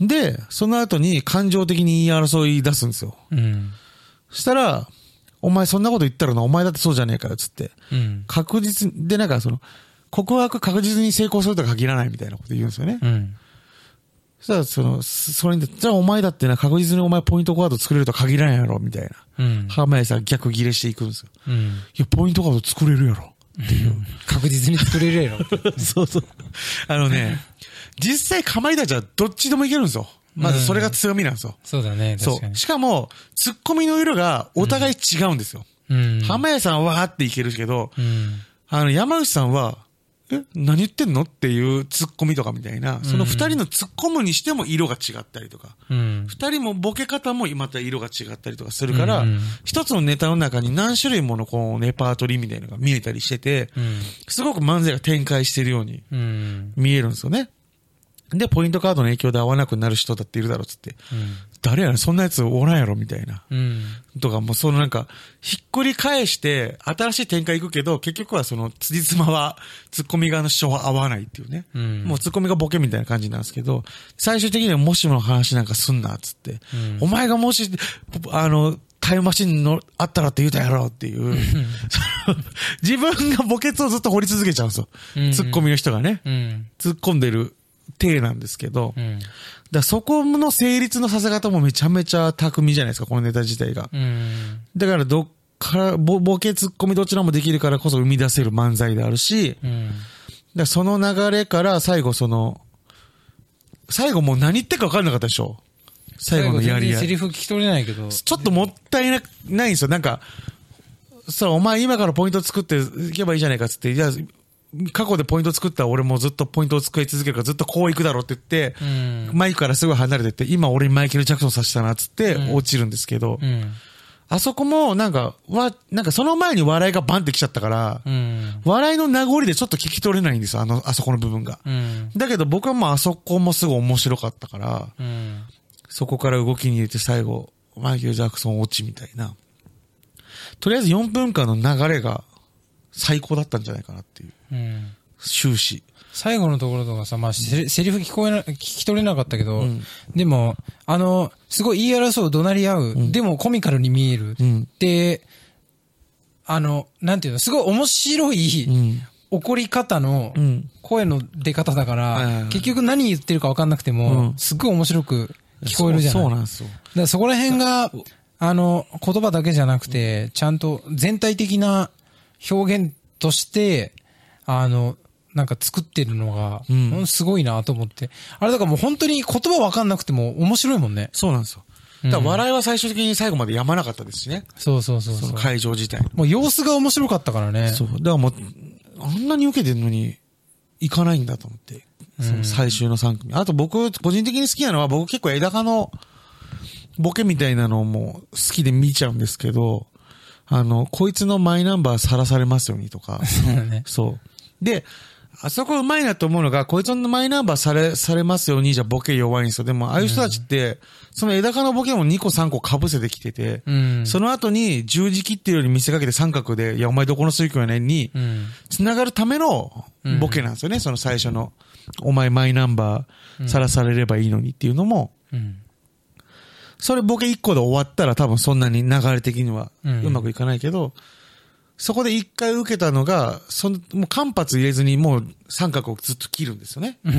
で、その後に感情的に言い争い出すんですよ。うん。そしたら、お前そんなこと言ったらな、お前だってそうじゃねえかよ、つって。うん。確実で、なんかその、告白確実に成功するとは限らないみたいなこと言うんですよね。うん。そしたら、その、そそれに、じゃあお前だってな、確実にお前ポイントカード作れるとは限らないやろ、みたいな。うん。浜谷さん逆ギレしていくんですよ。うん。いや、ポイントカード作れるやろ。確実に作れるやろ。そうそう。あのね、実際かまいたちはどっちでもいけるんですよ。まずそれが強みなんですよ。そうだね、そう。。しかも、ツッコミの色がお互い違うんですよ。うん。浜谷さんはわーっていけるけど、うん。あの、山内さんは、え何言ってんの？っていうツッコミとかみたいな、その二人のツッコむにしても色が違ったりとか、うん。二人もボケ方もまた色が違ったりとかするから、うんうん一つのネタの中に何種類ものこう、レパートリーみたいなのが見えたりしてて、うん。すごく漫才が展開してるようにうん。見えるんですよね。で、ポイントカードの影響で合わなくなる人だっているだろうっつって、うん。誰やねんそんなやつおらんやろみたいな。うん。とか、もうそのなんか、ひっくり返して、新しい展開行くけど、結局はその、辻褄は、ツッコミ側の主張は合わないっていうね。うんもうツッコミがボケみたいな感じなんですけど、最終的にはもしもの話なんかすんな、っつって。うんお前がもし、あの、タイムマシンのあったらって言うたやろっていう、自分が墓穴をずっと掘り続けちゃうんですよ。うんツッコミの人がね。うん。突っ込んでる体なんですけど、うん。らそこの成立のさせ方もめちゃめちゃ巧みじゃないですか、このネタ自体が。うん。だからどっから、ボボケツッコミどちらもできるからこそ生み出せる漫才であるし、うん。らその流れから最後その、最後もう何言ってるか分かんなかったでしょ最後のやり合い。セリフ聞き取れないけど。ちょっともったいな、ないんですよ。なんか、さ、お前今からポイント作っていけばいいじゃないかっつって、じゃあ、過去でポイント作ったら俺もずっとポイントを作り続けるからずっとこう行くだろうって言って、うん。マイクからすぐ離れてって、今俺にマイケル・ジャクソンさせたなっつってうん落ちるんですけど、うん。あそこもなんか、わ、なんかその前に笑いがバンってきちゃったから、うん。笑いの名残でちょっと聞き取れないんですよ、あの、あそこの部分が。うん。だけど僕はもうあそこもすごい面白かったから、うん。そこから動きに入れて最後、マイケル・ジャクソン落ちみたいな。とりあえず4分間の流れが最高だったんじゃないかなっていう。うん。終始。最後のところとかさ、まあ、セリフ聞こえな、聞き取れなかったけど、うんでも、あの、すごい言い争う、怒鳴り合う、んでもコミカルに見える。うん。で、あの、なんていうの、すごい面白い、うん。怒り方のうん。声の出方だから、結局何言ってるか分かんなくても、うんすっごい面白く聞こえるじゃない。そうそうなんですよ。だからそこら辺が、あの、言葉だけじゃなくて、ちゃんと全体的な表現として、あの、なんか作ってるのが、うんうんすごいなと思って。あれだからもう本当に言葉わかんなくても面白いもんね。そうなんですよ。だから笑いは最終的に最後までやまなかったですしね。そうそうそうそう。会場自体。もう様子が面白かったからね。そう。だからもう、あんなに受けてるのに、行かないんだと思って。その最終の3組。あと僕、個人的に好きなのは、僕結構枝葉のボケみたいなのも好きで見ちゃうんですけど、あの、こいつのマイナンバーさらされますようにとか。ねそう。で、あそこうまいなと思うのが、こいつのマイナンバーされ、されますようにじゃボケ弱いんですよ。でも、ああいう人たちって、その枝葉のボケも2個3個被せてきてて、うん。その後に十字切ってるように見せかけて三角で、いや、お前どこの水教やねんにう、ん。繋がるためのボケなんですよね、その最初の。お前マイナンバーさらされればいいのにっていうのも、うん。それボケ1個で終わったら多分そんなに流れ的にはうんうまくいかないけど、そこで一回受けたのが、その、もう間髪入れずにもう三角をずっと切るんですよね。う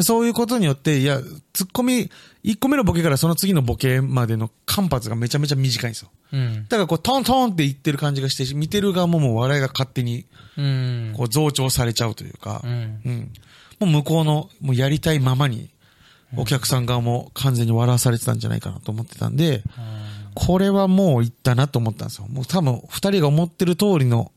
ん。そういうことによって、いや、ツッコミ、1個目のボケからその次のボケまでの間髪がめちゃめちゃ短いんですよ。うん。だからこう、トントンって言ってる感じがして、見てる側ももう笑いが勝手に、うん。こう、増長されちゃうというかう、ん。うん。もう向こうの、もうやりたいままに、お客さん側も完全に笑わされてたんじゃないかなと思ってたんで、これはもういったなと思ったんですよ。もう多分、二人が思ってる通りの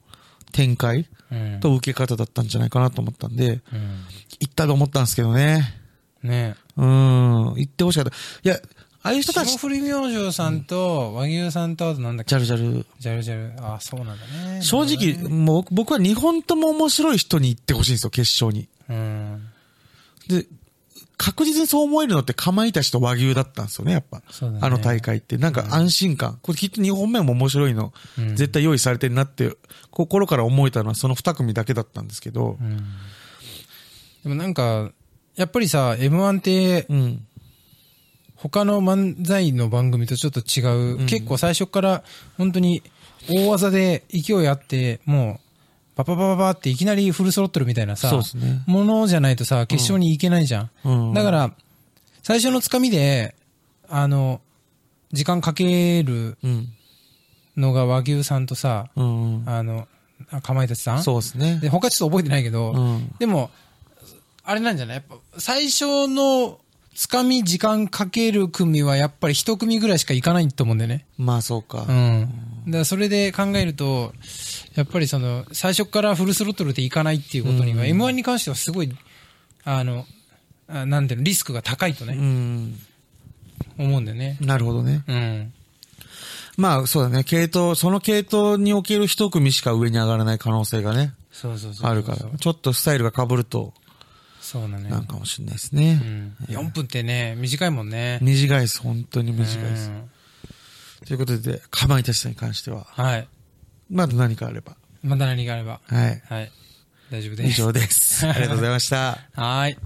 展開うん。と受け方だったんじゃないかなと思ったんで、うん。いったと思ったんですけどね。ねうん、言ってほしかった。いや、ああいう人たち霜、降り明星さんと、和牛さんと、あとなんだっけ？ジャルジャル。ジャルジャル。あ、そうなんだね。正直、もう僕は日本とも面白い人に行ってほしいんですよ、決勝に。うん。で、確実にそう思えるのってかまいたちと和牛だったんですよね、やっぱ。ねあの大会って。なんか安心感。これきっと2本目も面白いの、うん絶対用意されてるなって、心から思えたのはその2組だけだったんですけどう。ん。でもなんか、やっぱりさ、M1 って、うん。他の漫才の番組とちょっと違う、結構最初から本当に大技で勢いあって、もう、パパパパパっていきなりフルスロットルみたいなさ、ねものじゃないとさ、決勝に行けないじゃん。うんだから、最初のつかみで、あの、時間かけるうん。のが和牛さんとさ、うん。あの、あかまいたちさんそうですね。で、他ちょっと覚えてないけど、うん。でも、あれなんじゃない？やっぱ、最初のつかみ時間かける組はやっぱり一組ぐらいしか行かないと思うんだよね。まあそうか。うん。だからそれで考えると、やっぱりその、最初からフルスロットルで行かないっていうことには、M1 に関してはすごい、あの、あなんていうの、リスクが高いとうね、ん。思うんだよね。なるほどね。うん。まあそうだね。系統、その系統における一組しか上に上がらない可能性がね、そうそうそう。あるから。ちょっとスタイルが被ると、そうだね。なんかもしれないですね。うん。4分ってね、短いもんね。短いです。本当に短いです。うんということで、かまいたちさんに関しては、はい。まだ何かあれば。まだ何があれば。はい。はい。大丈夫です。以上です。ありがとうございました。はい。